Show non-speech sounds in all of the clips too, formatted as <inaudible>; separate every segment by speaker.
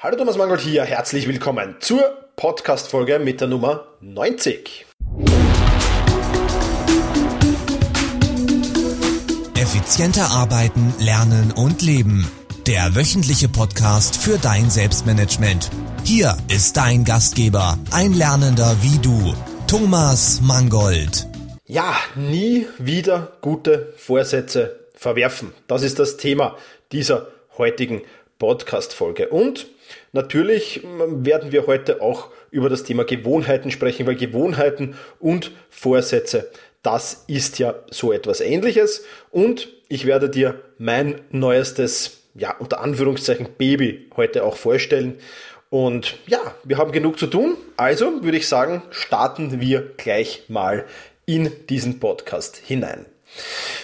Speaker 1: Hallo Thomas Mangold hier, herzlich willkommen zur Podcast-Folge mit der Nummer 90.
Speaker 2: Effizienter arbeiten, lernen und leben. Der wöchentliche Podcast für dein Selbstmanagement. Hier ist dein Gastgeber, ein Lernender wie du, Thomas Mangold.
Speaker 1: Ja, nie wieder gute Vorsätze verwerfen. Das ist das Thema dieser heutigen Podcast-Folge. Und natürlich ähm, werden wir heute auch über das Thema Gewohnheiten sprechen, weil Gewohnheiten und Vorsätze, das ist ja so etwas ähnliches. Und ich werde dir mein neuestes, ja, unter Anführungszeichen Baby heute auch vorstellen. Und ja, wir haben genug zu tun. Also würde ich sagen, starten wir gleich mal in diesen Podcast hinein.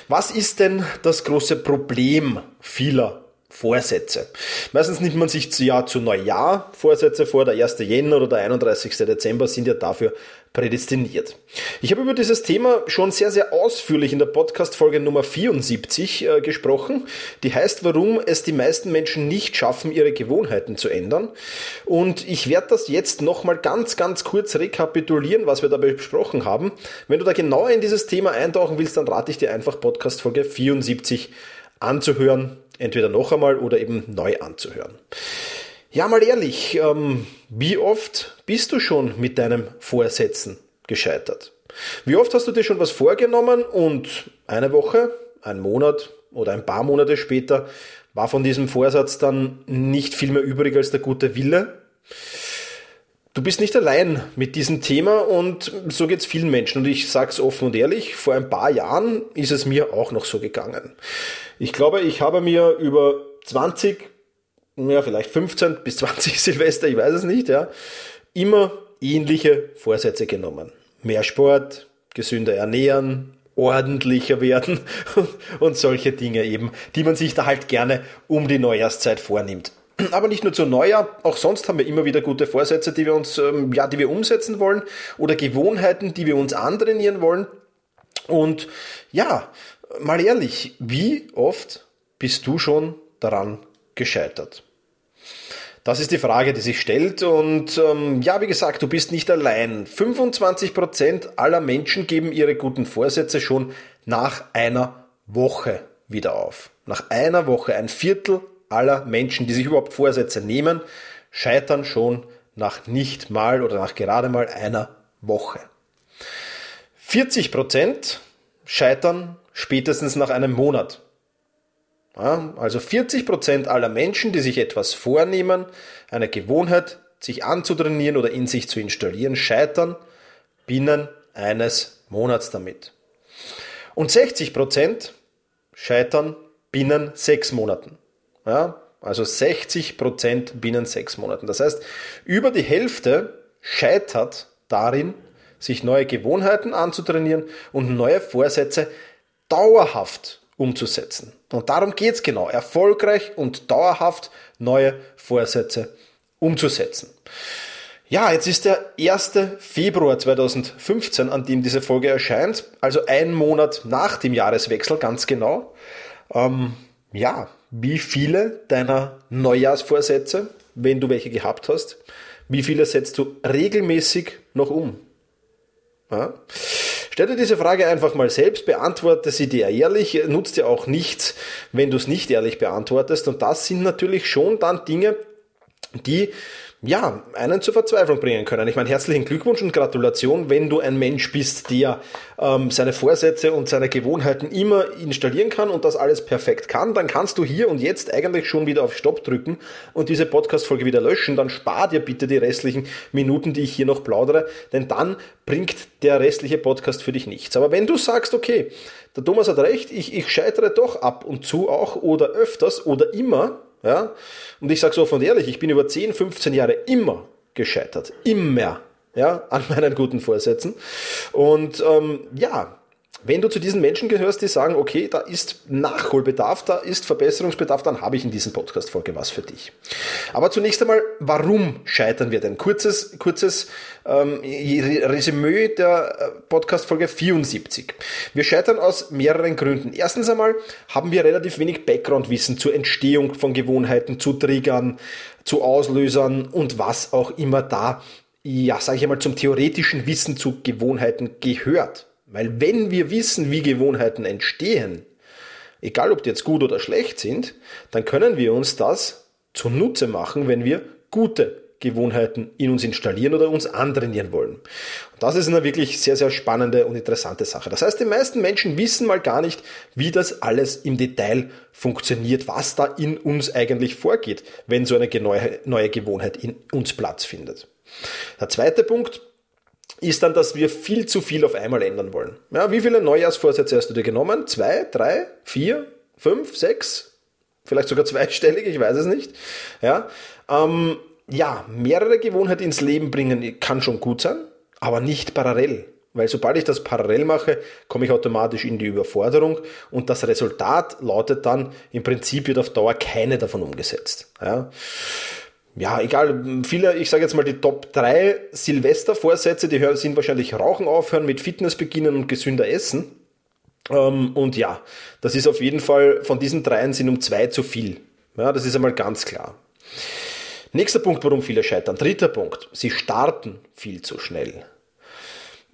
Speaker 1: Was ist denn das große Problem vieler Vorsätze. Meistens nimmt man sich zu Jahr zu Neujahr Vorsätze vor, der 1. Jänner oder der 31. Dezember sind ja dafür prädestiniert. Ich habe über dieses Thema schon sehr, sehr ausführlich in der Podcast-Folge Nummer 74 äh, gesprochen. Die heißt, warum es die meisten Menschen nicht schaffen, ihre Gewohnheiten zu ändern. Und ich werde das jetzt nochmal ganz, ganz kurz rekapitulieren, was wir dabei besprochen haben. Wenn du da genauer in dieses Thema eintauchen willst, dann rate ich dir einfach Podcast-Folge 74 anzuhören entweder noch einmal oder eben neu anzuhören. Ja, mal ehrlich, ähm, wie oft bist du schon mit deinem Vorsätzen gescheitert? Wie oft hast du dir schon was vorgenommen und eine Woche, ein Monat oder ein paar Monate später war von diesem Vorsatz dann nicht viel mehr übrig als der gute Wille? Du bist nicht allein mit diesem Thema und so geht es vielen Menschen. Und ich sage es offen und ehrlich, vor ein paar Jahren ist es mir auch noch so gegangen. Ich glaube, ich habe mir über 20, ja vielleicht 15 bis 20 <laughs> Silvester, ich weiß es nicht, ja, immer ähnliche Vorsätze genommen. Mehr Sport, gesünder ernähren, ordentlicher werden <laughs> und solche Dinge eben, die man sich da halt gerne um die Neujahrszeit vornimmt. Aber nicht nur zu Neujahr, auch sonst haben wir immer wieder gute Vorsätze, die wir uns, ähm, ja, die wir umsetzen wollen oder Gewohnheiten, die wir uns antrainieren wollen. Und ja, mal ehrlich, wie oft bist du schon daran gescheitert? Das ist die Frage, die sich stellt. Und ähm, ja, wie gesagt, du bist nicht allein. 25% aller Menschen geben ihre guten Vorsätze schon nach einer Woche wieder auf. Nach einer Woche, ein Viertel aller Menschen, die sich überhaupt Vorsätze nehmen, scheitern schon nach nicht mal oder nach gerade mal einer Woche. 40 Prozent scheitern spätestens nach einem Monat. Ja, also 40 Prozent aller Menschen, die sich etwas vornehmen, eine Gewohnheit sich anzutrainieren oder in sich zu installieren, scheitern binnen eines Monats damit. Und 60 Prozent scheitern binnen sechs Monaten. Ja, also 60 Prozent binnen sechs Monaten. Das heißt, über die Hälfte scheitert darin, sich neue Gewohnheiten anzutrainieren und neue Vorsätze dauerhaft umzusetzen. Und darum geht's genau. Erfolgreich und dauerhaft neue Vorsätze umzusetzen. Ja, jetzt ist der 1. Februar 2015, an dem diese Folge erscheint, also ein Monat nach dem Jahreswechsel, ganz genau. Ähm, ja, wie viele deiner Neujahrsvorsätze, wenn du welche gehabt hast, wie viele setzt du regelmäßig noch um? Ja? Stell dir diese Frage einfach mal selbst, beantworte sie dir ehrlich, nutzt dir auch nichts, wenn du es nicht ehrlich beantwortest. Und das sind natürlich schon dann Dinge, die ja, einen zur Verzweiflung bringen können. Ich meine, herzlichen Glückwunsch und Gratulation, wenn du ein Mensch bist, der ähm, seine Vorsätze und seine Gewohnheiten immer installieren kann und das alles perfekt kann, dann kannst du hier und jetzt eigentlich schon wieder auf Stopp drücken und diese Podcast-Folge wieder löschen. Dann spar dir bitte die restlichen Minuten, die ich hier noch plaudere, denn dann bringt der restliche Podcast für dich nichts. Aber wenn du sagst, okay, der Thomas hat recht, ich, ich scheitere doch ab und zu auch oder öfters oder immer, ja? Und ich sage so offen und ehrlich, ich bin über 10, 15 Jahre immer gescheitert. Immer. Ja, an meinen guten Vorsätzen. Und ähm, ja, Wenn du zu diesen Menschen gehörst, die sagen, okay, da ist Nachholbedarf, da ist Verbesserungsbedarf, dann habe ich in diesem Podcast-Folge was für dich. Aber zunächst einmal, warum scheitern wir denn? Kurzes, kurzes ähm, Resümee der äh, Podcast-Folge 74. Wir scheitern aus mehreren Gründen. Erstens einmal haben wir relativ wenig Background-Wissen zur Entstehung von Gewohnheiten, zu Triggern, zu Auslösern und was auch immer da, ja, sage ich einmal, zum theoretischen Wissen zu Gewohnheiten gehört. Weil wenn wir wissen, wie Gewohnheiten entstehen, egal ob die jetzt gut oder schlecht sind, dann können wir uns das zunutze machen, wenn wir gute Gewohnheiten in uns installieren oder uns antrainieren wollen. Und das ist eine wirklich sehr, sehr spannende und interessante Sache. Das heißt, die meisten Menschen wissen mal gar nicht, wie das alles im Detail funktioniert, was da in uns eigentlich vorgeht, wenn so eine neue Gewohnheit in uns Platz findet. Der zweite Punkt, ist dann, dass wir viel zu viel auf einmal ändern wollen. Ja, wie viele Neujahrsvorsätze hast du dir genommen? Zwei, drei, vier, fünf, sechs? Vielleicht sogar zweistellig, ich weiß es nicht. Ja, ähm, ja, mehrere Gewohnheiten ins Leben bringen kann schon gut sein, aber nicht parallel. Weil sobald ich das parallel mache, komme ich automatisch in die Überforderung und das Resultat lautet dann, im Prinzip wird auf Dauer keine davon umgesetzt. Ja ja, egal, viele, ich sage jetzt mal die Top 3 Silvestervorsätze, die sind wahrscheinlich Rauchen aufhören, mit Fitness beginnen und gesünder essen. Ähm, und ja, das ist auf jeden Fall, von diesen dreien sind um zwei zu viel. Ja, das ist einmal ganz klar. Nächster Punkt, warum viele scheitern. Dritter Punkt, sie starten viel zu schnell.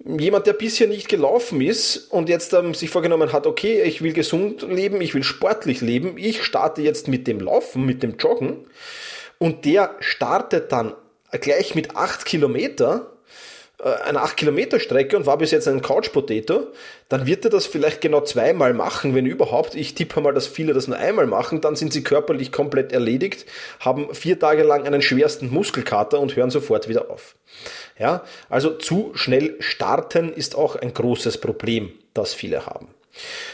Speaker 1: Jemand, der bisher nicht gelaufen ist und jetzt ähm, sich vorgenommen hat, okay, ich will gesund leben, ich will sportlich leben, ich starte jetzt mit dem Laufen, mit dem Joggen, und der startet dann gleich mit 8 Kilometer, äh, eine 8 Kilometer Strecke und war bis jetzt ein Couch Potato, dann wird er das vielleicht genau zweimal machen, wenn überhaupt. Ich tippe mal, dass viele das nur einmal machen, dann sind sie körperlich komplett erledigt, haben vier Tage lang einen schwersten Muskelkater und hören sofort wieder auf. Ja, also zu schnell starten ist auch ein großes Problem, das viele haben.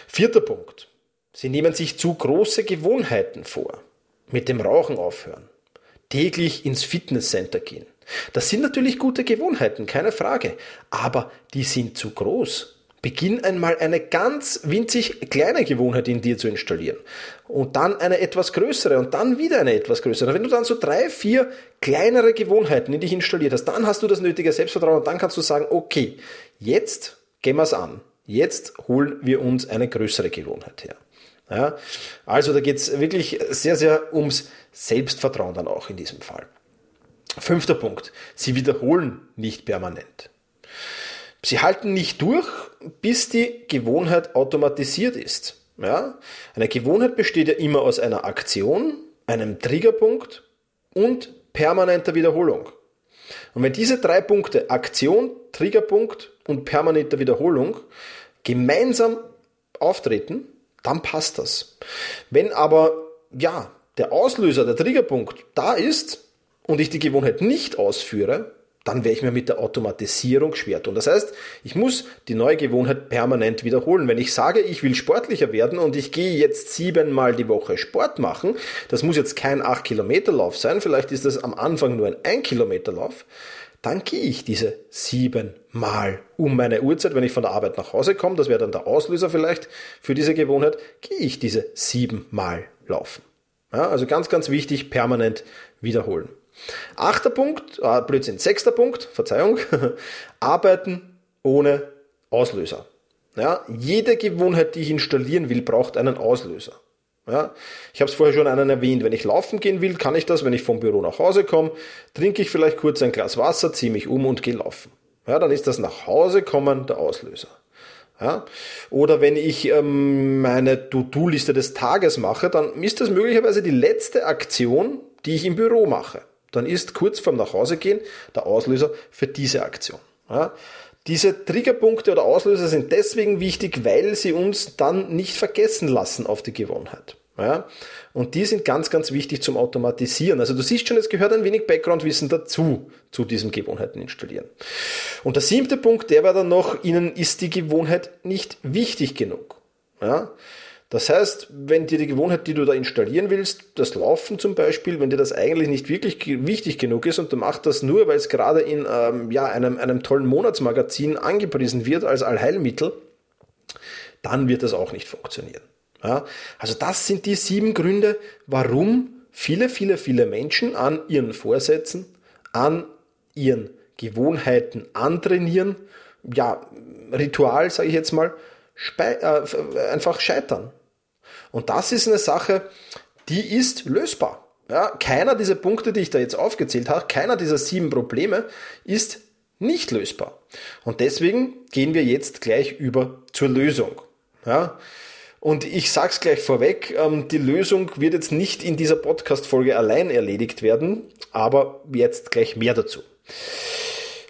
Speaker 1: Vierter Punkt. Sie nehmen sich zu große Gewohnheiten vor. Mit dem Rauchen aufhören täglich ins Fitnesscenter gehen. Das sind natürlich gute Gewohnheiten, keine Frage, aber die sind zu groß. Beginn einmal eine ganz winzig kleine Gewohnheit in dir zu installieren und dann eine etwas größere und dann wieder eine etwas größere. Wenn du dann so drei, vier kleinere Gewohnheiten in dich installiert hast, dann hast du das nötige Selbstvertrauen und dann kannst du sagen, okay, jetzt gehen wir es an. Jetzt holen wir uns eine größere Gewohnheit her. Ja, also da geht es wirklich sehr, sehr ums Selbstvertrauen dann auch in diesem Fall. Fünfter Punkt. Sie wiederholen nicht permanent. Sie halten nicht durch, bis die Gewohnheit automatisiert ist. Ja? Eine Gewohnheit besteht ja immer aus einer Aktion, einem Triggerpunkt und permanenter Wiederholung. Und wenn diese drei Punkte, Aktion, Triggerpunkt und permanenter Wiederholung, gemeinsam auftreten, dann passt das. Wenn aber, ja, der Auslöser, der Triggerpunkt da ist und ich die Gewohnheit nicht ausführe, dann werde ich mir mit der Automatisierung schwer tun. Das heißt, ich muss die neue Gewohnheit permanent wiederholen. Wenn ich sage, ich will sportlicher werden und ich gehe jetzt siebenmal die Woche Sport machen, das muss jetzt kein 8-Kilometer-Lauf sein, vielleicht ist das am Anfang nur ein 1-Kilometer-Lauf, dann gehe ich diese siebenmal um meine Uhrzeit, wenn ich von der Arbeit nach Hause komme, das wäre dann der Auslöser vielleicht für diese Gewohnheit, gehe ich diese siebenmal laufen. Ja, also ganz, ganz wichtig, permanent wiederholen. Achter Punkt, äh, Blödsinn, sechster Punkt, Verzeihung, <laughs> arbeiten ohne Auslöser. Ja, jede Gewohnheit, die ich installieren will, braucht einen Auslöser. Ja, ich habe es vorher schon einen erwähnt. Wenn ich laufen gehen will, kann ich das, wenn ich vom Büro nach Hause komme, trinke ich vielleicht kurz ein Glas Wasser, ziehe mich um und gehe laufen. Ja, dann ist das nach Hause kommen der Auslöser. Ja? Oder wenn ich ähm, meine To-Do-Liste des Tages mache, dann ist das möglicherweise die letzte Aktion, die ich im Büro mache. Dann ist kurz vorm Nachhausegehen der Auslöser für diese Aktion. Ja? Diese Triggerpunkte oder Auslöser sind deswegen wichtig, weil sie uns dann nicht vergessen lassen auf die Gewohnheit. Ja? Und die sind ganz, ganz wichtig zum Automatisieren. Also du siehst schon, es gehört ein wenig Background-Wissen dazu, zu diesen Gewohnheiten installieren. Und der siebte Punkt, der war dann noch, Ihnen ist die Gewohnheit nicht wichtig genug. Ja? Das heißt, wenn dir die Gewohnheit, die du da installieren willst, das Laufen zum Beispiel, wenn dir das eigentlich nicht wirklich wichtig genug ist und du machst das nur, weil es gerade in ähm, ja, einem, einem tollen Monatsmagazin angepriesen wird als Allheilmittel, dann wird das auch nicht funktionieren. Ja, also das sind die sieben Gründe, warum viele, viele, viele Menschen an ihren Vorsätzen, an ihren Gewohnheiten antrainieren, ja, Ritual, sage ich jetzt mal, einfach scheitern. Und das ist eine Sache, die ist lösbar. Ja, keiner dieser Punkte, die ich da jetzt aufgezählt habe, keiner dieser sieben Probleme ist nicht lösbar. Und deswegen gehen wir jetzt gleich über zur Lösung. Ja, und ich sage es gleich vorweg, ähm, die Lösung wird jetzt nicht in dieser Podcast-Folge allein erledigt werden, aber jetzt gleich mehr dazu.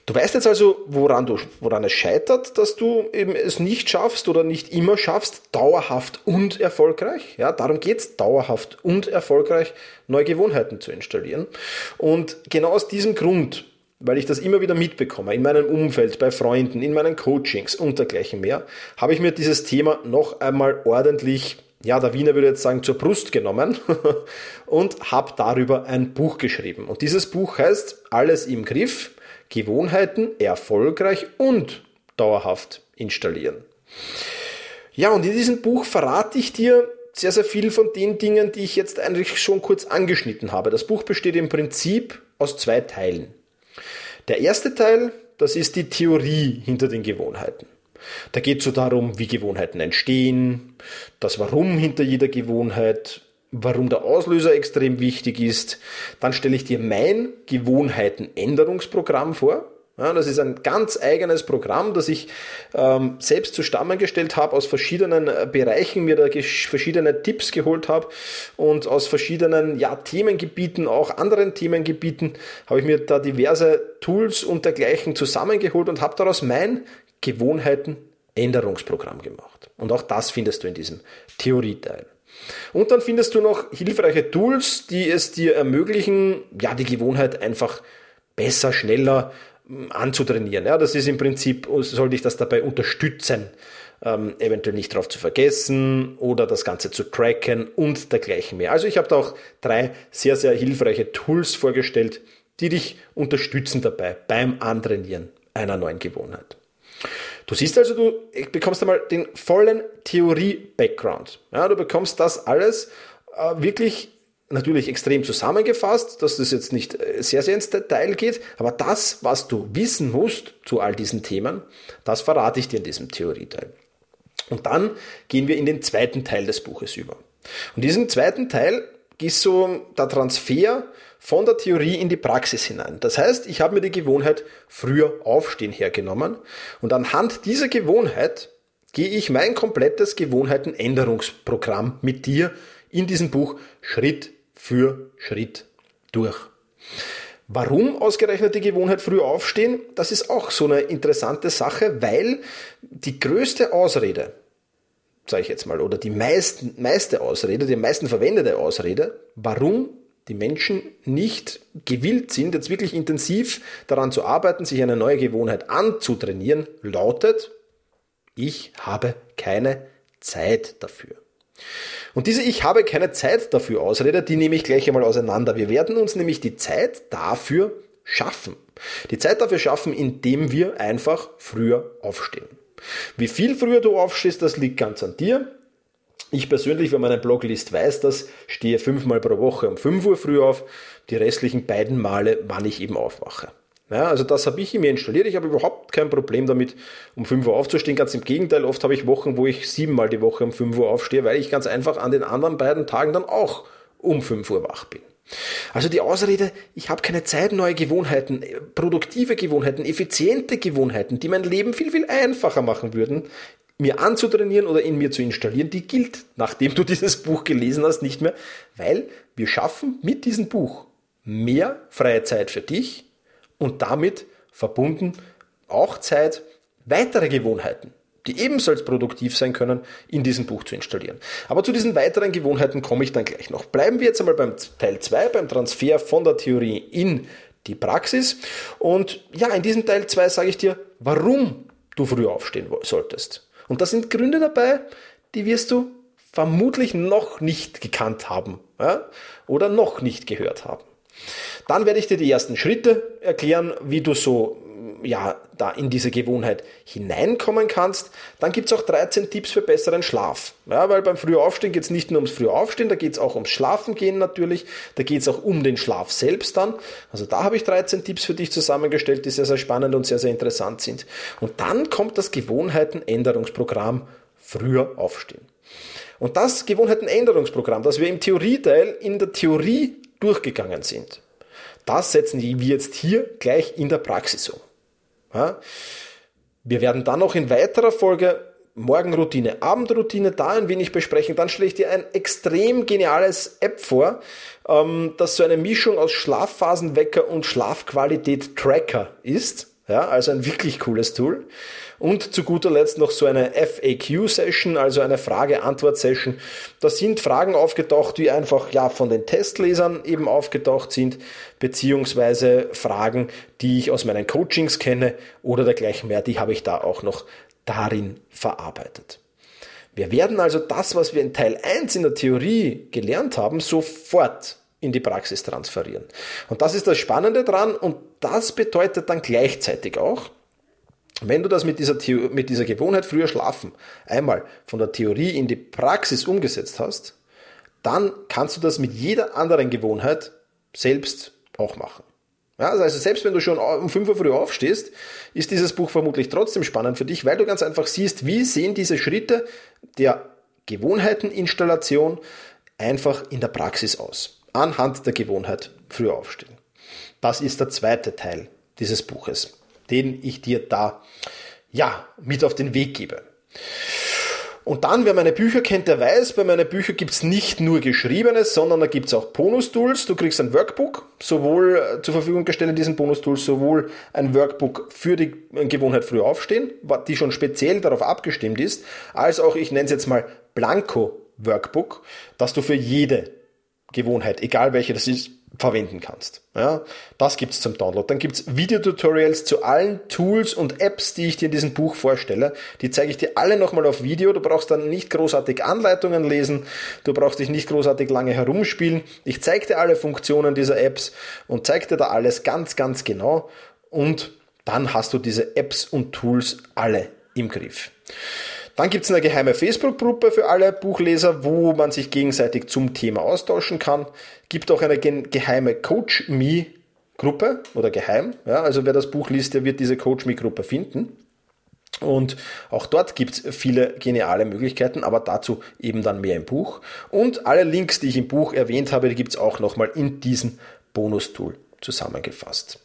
Speaker 1: Du weißt jetzt also, woran, du, woran es scheitert, dass du eben es nicht schaffst oder nicht immer schaffst, dauerhaft und erfolgreich. Ja, darum geht's, dauerhaft und erfolgreich neue Gewohnheiten zu installieren. Und genau aus diesem Grund, weil ich das immer wieder mitbekomme, in meinem Umfeld, bei Freunden, in meinen Coachings und dergleichen mehr, habe ich mir dieses Thema noch einmal ordentlich ja, der Wiener würde jetzt sagen, zur Brust genommen <laughs> und habe darüber ein Buch geschrieben. Und dieses Buch heißt Alles im Griff, Gewohnheiten erfolgreich und dauerhaft installieren. Ja, und in diesem Buch verrate ich dir sehr, sehr viel von den Dingen, die ich jetzt eigentlich schon kurz angeschnitten habe. Das Buch besteht im Prinzip aus zwei Teilen. Der erste Teil, das ist die Theorie hinter den Gewohnheiten. Da geht es so darum, wie Gewohnheiten entstehen, das Warum hinter jeder Gewohnheit, warum der Auslöser extrem wichtig ist. Dann stelle ich dir mein Gewohnheitenänderungsprogramm vor. Ja, das ist ein ganz eigenes Programm, das ich ähm, selbst zusammengestellt habe, aus verschiedenen äh, Bereichen mir da verschiedene Tipps geholt habe und aus verschiedenen ja, Themengebieten, auch anderen Themengebieten, habe ich mir da diverse Tools und dergleichen zusammengeholt und habe daraus mein Gewohnheitenänderungsprogramm gemacht. Und auch das findest du in diesem Theorieteil. Und dann findest du noch hilfreiche Tools, die es dir ermöglichen, ja, die Gewohnheit einfach besser, schneller hm, anzutrainieren. Ja, das ist im Prinzip, soll dich das dabei unterstützen, ähm, eventuell nicht darauf zu vergessen oder das Ganze zu tracken und dergleichen mehr. Also ich habe da auch drei sehr, sehr hilfreiche Tools vorgestellt, die dich unterstützen dabei beim Antrainieren einer neuen Gewohnheit. Du siehst also, du bekommst einmal den vollen Theorie-Background. Ja, du bekommst das alles äh, wirklich natürlich extrem zusammengefasst, dass das jetzt nicht äh, sehr, sehr ins Detail geht, aber das, was du wissen musst zu all diesen Themen, das verrate ich dir in diesem Theorieteil. Und dann gehen wir in den zweiten Teil des Buches über. Und diesen zweiten Teil ist so der Transfer von der Theorie in die Praxis hinein. Das heißt, ich habe mir die Gewohnheit früher aufstehen hergenommen und anhand dieser Gewohnheit gehe ich mein komplettes Gewohnheitenänderungsprogramm mit dir in diesem Buch Schritt für Schritt durch. Warum ausgerechnet die Gewohnheit früh aufstehen? Das ist auch so eine interessante Sache, weil die größte Ausrede, sage ich jetzt mal, oder die meisten, meiste Ausrede, die am meisten verwendete Ausrede, warum die Menschen nicht gewillt sind, jetzt wirklich intensiv daran zu arbeiten, sich eine neue Gewohnheit anzutrainieren, lautet, ich habe keine Zeit dafür. Und diese Ich habe keine Zeit dafür Ausrede, die nehme ich gleich einmal auseinander. Wir werden uns nämlich die Zeit dafür schaffen. Die Zeit dafür schaffen, indem wir einfach früher aufstehen. Wie viel früher du aufstehst, das liegt ganz an dir. Ich persönlich, wenn man einen Blog liest, weiß das, stehe fünfmal pro Woche um 5 Uhr früh auf, die restlichen beiden Male, wann ich eben aufwache. Ja, also das habe ich mir installiert. Ich habe überhaupt kein Problem damit, um 5 Uhr aufzustehen. Ganz im Gegenteil, oft habe ich Wochen, wo ich siebenmal die Woche um 5 Uhr aufstehe, weil ich ganz einfach an den anderen beiden Tagen dann auch um 5 Uhr wach bin. Also die Ausrede, ich habe keine Zeit, neue Gewohnheiten, produktive Gewohnheiten, effiziente Gewohnheiten, die mein Leben viel, viel einfacher machen würden, mir anzutrainieren oder in mir zu installieren, die gilt, nachdem du <laughs> dieses Buch gelesen hast, nicht mehr, weil wir schaffen mit diesem Buch mehr freie Zeit für dich und damit verbunden auch Zeit, weitere Gewohnheiten, die ebenfalls produktiv sein können, in diesem Buch zu installieren. Aber zu diesen weiteren Gewohnheiten komme ich dann gleich noch. Bleiben wir jetzt einmal beim Teil 2, beim Transfer von der Theorie in die Praxis. Und ja, in diesem Teil 2 sage ich dir, warum du früh aufstehen solltest. Und da sind Gründe dabei, die wirst du vermutlich noch nicht gekannt haben ja? oder noch nicht gehört haben. Dann werde ich dir die ersten Schritte erklären, wie du so ja da in diese Gewohnheit hineinkommen kannst. Dann gibt's auch 13 Tipps für besseren Schlaf. Ja, weil beim Frühaufstehen geht's nicht nur ums Frühaufstehen, da geht's auch ums Schlafen gehen natürlich, da geht's auch um den Schlaf selbst dann. Also da habe ich 13 Tipps für dich zusammengestellt, die sehr, sehr spannend und sehr, sehr interessant sind. Und dann kommt das Gewohnheitenänderungsprogramm Früher aufstehen. Und das Gewohnheitenänderungsprogramm, das wir im Theorieteil in der Theorie durchgegangen sind, das setzen wir jetzt hier gleich in der Praxis um. Wir werden dann noch in weiterer Folge Morgenroutine, Abendroutine da ein wenig besprechen. Dann stelle ich dir ein extrem geniales App vor, ähm, das so eine Mischung aus Schlafphasenwecker und Schlafqualität-Tracker ist. Ja, also ein wirklich cooles Tool. Und zu guter Letzt noch so eine FAQ-Session, also eine Frage-Antwort-Session. Da sind Fragen aufgetaucht, die einfach ja von den Testlesern eben aufgetaucht sind, beziehungsweise Fragen, die ich aus meinen Coachings kenne oder dergleichen mehr, die habe ich da auch noch darin verarbeitet. Wir werden also das, was wir in Teil 1 in der Theorie gelernt haben, sofort in die Praxis transferieren. Und das ist das Spannende dran und das bedeutet dann gleichzeitig auch, wenn du das mit dieser, Theo mit dieser Gewohnheit früher schlafen einmal von der Theorie in die Praxis umgesetzt hast, dann kannst du das mit jeder anderen Gewohnheit selbst auch machen. Ja, also selbst wenn du schon um 5 Uhr früh aufstehst, ist dieses Buch vermutlich trotzdem spannend für dich, weil du ganz einfach siehst, wie sehen diese Schritte der Gewohnheiteninstallation einfach in der Praxis aus. Anhand der Gewohnheit früh aufstehen. Das ist der zweite Teil dieses Buches den ich dir da ja mit auf den Weg gebe. Und dann, wer meine Bücher kennt, der weiß, bei meinen Büchern gibt's nicht nur Geschriebenes, sondern da gibt's auch Bonus-Tools. Du kriegst ein Workbook, sowohl äh, zur Verfügung gestellt in diesen Bonus-Tools, sowohl ein Workbook für die Gewohnheit früh aufstehen, die schon speziell darauf abgestimmt ist, als auch, ich nenne es jetzt mal Blanko-Workbook, das du für jede Gewohnheit, egal welche das ist, verwenden kannst. Ja, das gibt's zum Download. Dann gibt's Videotutorials zu allen Tools und Apps, die ich dir in diesem Buch vorstelle. Die zeige ich dir alle nochmal auf Video. Du brauchst dann nicht großartig Anleitungen lesen. Du brauchst dich nicht großartig lange herumspielen. Ich zeige dir alle Funktionen dieser Apps und zeige dir da alles ganz, ganz genau. Und dann hast du diese Apps und Tools alle im Griff. Dann gibt es eine geheime Facebook-Gruppe für alle Buchleser, wo man sich gegenseitig zum Thema austauschen kann. Gibt auch eine geheime Coach Me Gruppe oder geheim. Ja, also wer das Buch liest, der wird diese Coach Me Gruppe finden. Und auch dort gibt es viele geniale Möglichkeiten, aber dazu eben dann mehr im Buch. Und alle Links, die ich im Buch erwähnt habe, die gibt es auch nochmal in diesem Bonus-Tool zusammengefasst.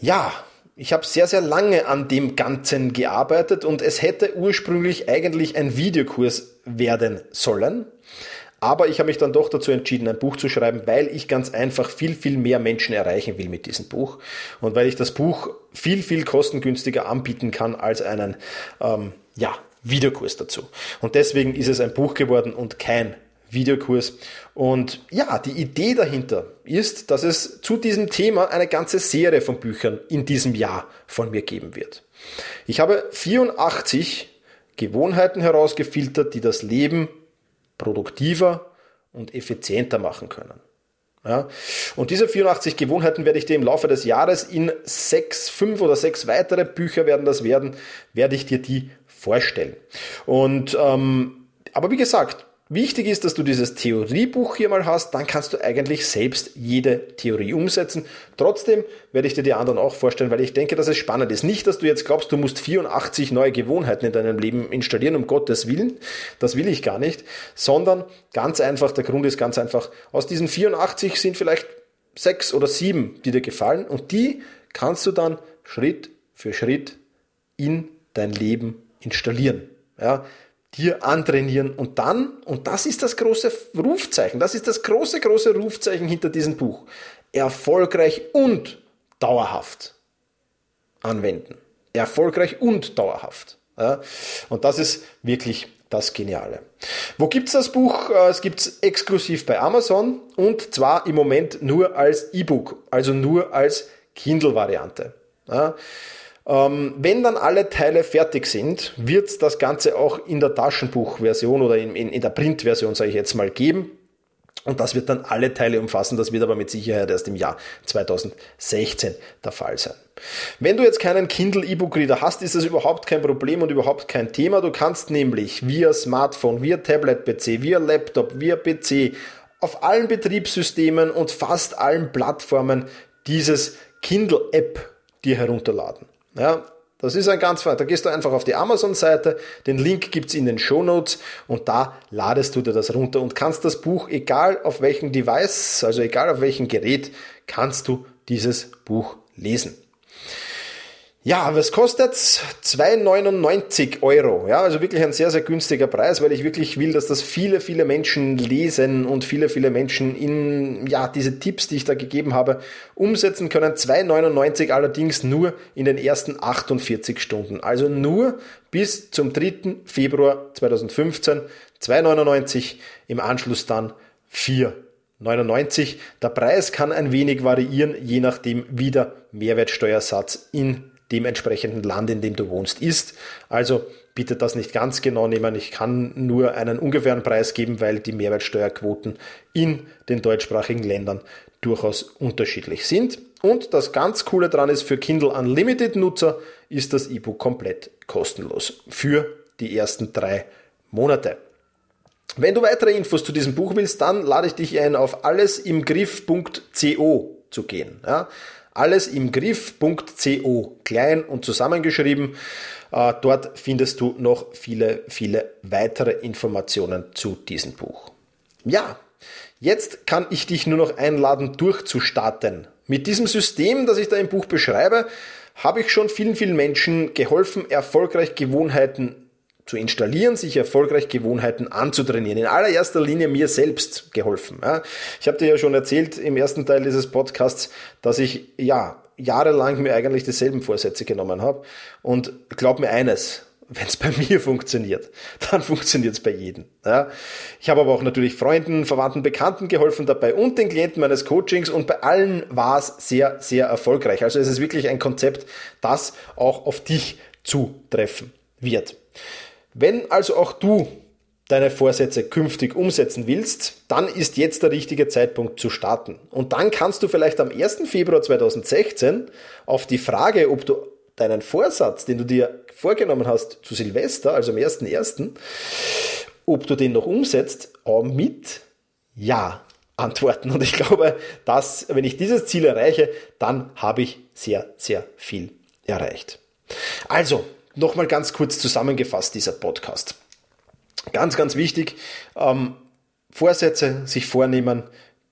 Speaker 1: Ja, ich habe sehr, sehr lange an dem Ganzen gearbeitet und es hätte ursprünglich eigentlich ein Videokurs werden sollen. Aber ich habe mich dann doch dazu entschieden, ein Buch zu schreiben, weil ich ganz einfach viel, viel mehr Menschen erreichen will mit diesem Buch. Und weil ich das Buch viel, viel kostengünstiger anbieten kann als einen ähm, ja, Videokurs dazu. Und deswegen ist es ein Buch geworden und kein Videokurs. Und ja, die Idee dahinter ist, dass es zu diesem Thema eine ganze Serie von Büchern in diesem Jahr von mir geben wird. Ich habe 84 Gewohnheiten herausgefiltert, die das Leben produktiver und effizienter machen können. Ja, und diese 84 Gewohnheiten werde ich dir im Laufe des Jahres in sechs, fünf oder sechs weitere Bücher werden das werden, werde ich dir die vorstellen. Und ähm, aber wie gesagt, Wichtig ist, dass du dieses Theoriebuch hier mal hast, dann kannst du eigentlich selbst jede Theorie umsetzen. Trotzdem werde ich dir die anderen auch vorstellen, weil ich denke, dass es spannend ist. Nicht, dass du jetzt glaubst, du musst 84 neue Gewohnheiten in deinem Leben installieren, um Gottes Willen. Das will ich gar nicht. Sondern ganz einfach, der Grund ist ganz einfach, aus diesen 84 sind vielleicht sechs oder sieben, die dir gefallen und die kannst du dann Schritt für Schritt in dein Leben installieren. Ja, dir antrainieren und dann, und das ist das große Rufzeichen, das ist das große, große Rufzeichen hinter diesem Buch, erfolgreich und dauerhaft anwenden. Erfolgreich und dauerhaft. Ja, und das ist wirklich das Geniale. Wo gibt's das Buch? Äh, es gibt's exklusiv bei Amazon und zwar im Moment nur als E-Book, also nur als Kindle-Variante. Ja, wenn dann alle Teile fertig sind, wird das Ganze auch in der Taschenbuchversion oder in, in, in der Printversion, sage ich jetzt mal, geben. Und das wird dann alle Teile umfassen. Das wird aber mit Sicherheit erst im Jahr 2016 der Fall sein. Wenn du jetzt keinen Kindle E-Book Reader hast, ist das überhaupt kein Problem und überhaupt kein Thema. Du kannst nämlich via Smartphone, via Tablet-PC, via Laptop, via PC auf allen Betriebssystemen und fast allen Plattformen dieses Kindle App dir herunterladen. Ja, das ist ein ganz da gehst du einfach auf die Amazon-Seite, den Link gibt's in den Show Notes und da ladest du dir das runter und kannst das Buch, egal auf welchem Device, also egal auf welchem Gerät, kannst du dieses Buch lesen. Ja, was kostet 2,99 Euro. Ja, also wirklich ein sehr, sehr günstiger Preis, weil ich wirklich will, dass das viele, viele Menschen lesen und viele, viele Menschen in, ja, diese Tipps, die ich da gegeben habe, umsetzen können. 2,99 allerdings nur in den ersten 48 Stunden. Also nur bis zum 3. Februar 2015. 2,99 im Anschluss dann 4,99. Der Preis kann ein wenig variieren, je nachdem, wie der Mehrwertsteuersatz in dem entsprechenden Land, in dem du wohnst, ist. Also bitte das nicht ganz genau nehmen. Ich kann nur einen ungefähren Preis geben, weil die Mehrwertsteuerquoten in den deutschsprachigen Ländern durchaus unterschiedlich sind. Und das ganz Coole daran ist, für Kindle Unlimited Nutzer ist das E-Book komplett kostenlos für die ersten drei Monate. Wenn du weitere Infos zu diesem Buch willst, dann lade ich dich ein, auf allesimgriff.co zu gehen. Ja, alles im Griff.co, klein und zusammengeschrieben. Äh, dort findest du noch viele, viele weitere Informationen zu diesem Buch. Ja, jetzt kann ich dich nur noch einladen, durchzustarten. Mit diesem System, das ich da im Buch beschreibe, habe ich schon vielen, vielen Menschen geholfen, erfolgreich Gewohnheiten zu installieren, sich erfolgreich Gewohnheiten anzutrainieren. In allererster Linie mir selbst geholfen. Ich habe dir ja schon erzählt im ersten Teil dieses Podcasts, dass ich ja jahrelang mir eigentlich dieselben Vorsätze genommen habe. Und glaub mir eines, wenn es bei <laughs> mir funktioniert, dann funktioniert es bei jedem. Ja. Ich habe aber auch natürlich Freunden, Verwandten, Bekannten geholfen dabei und den Klienten meines Coachings und bei allen war es sehr, sehr erfolgreich. Also es ist wirklich ein Konzept, das auch auf dich zutreffen wird. Wenn also auch du deine Vorsätze künftig umsetzen willst, dann ist jetzt der richtige Zeitpunkt zu starten. Und dann kannst du vielleicht am 1. Februar 2016 auf die Frage, ob du deinen Vorsatz, den du dir vorgenommen hast zu Silvester, also am 1.1., ob du den noch umsetzt, mit Ja antworten. Und ich glaube, dass, wenn ich dieses Ziel erreiche, dann habe ich sehr, sehr viel erreicht. Also, Nochmal ganz kurz zusammengefasst, dieser Podcast. Ganz, ganz wichtig, ähm, Vorsätze sich vornehmen,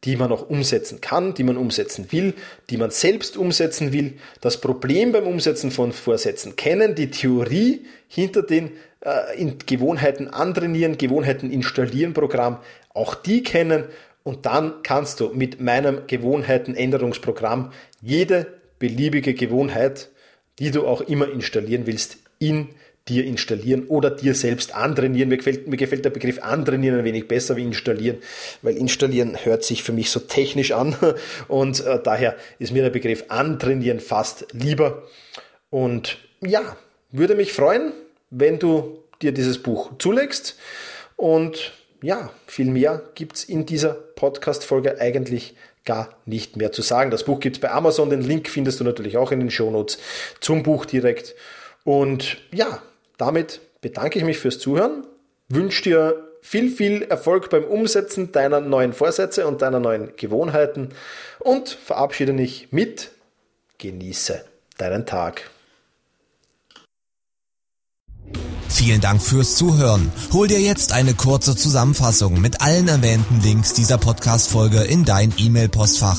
Speaker 1: die man auch umsetzen kann, die man umsetzen will, die man selbst umsetzen will, das Problem beim Umsetzen von Vorsätzen kennen, die Theorie hinter den äh, in Gewohnheiten antrainieren, Gewohnheiten installieren Programm, auch die kennen und dann kannst du mit meinem Gewohnheitenänderungsprogramm jede beliebige Gewohnheit, die du auch immer installieren willst, in dir installieren oder dir selbst antrainieren. Mir gefällt, mir gefällt der Begriff antrainieren ein wenig besser wie installieren, weil installieren hört sich für mich so technisch an <laughs> und äh, daher ist mir der Begriff antrainieren fast lieber. Und ja, würde mich freuen, wenn du dir dieses Buch zulegst und ja, viel mehr gibt es in dieser Podcast-Folge eigentlich gar nicht mehr zu sagen. Das Buch gibt es bei Amazon, den Link findest du natürlich auch in den Shownotes zum Buch direkt. Und ja, damit bedanke ich mich fürs Zuhören, wünsche dir viel, viel Erfolg beim Umsetzen deiner neuen Vorsätze und deiner neuen Gewohnheiten und verabschiede mich mit Genieße deinen Tag.
Speaker 2: Vielen Dank fürs Zuhören. Hol dir jetzt eine kurze Zusammenfassung mit allen erwähnten Links dieser Podcast-Folge in dein E-Mail-Postfach.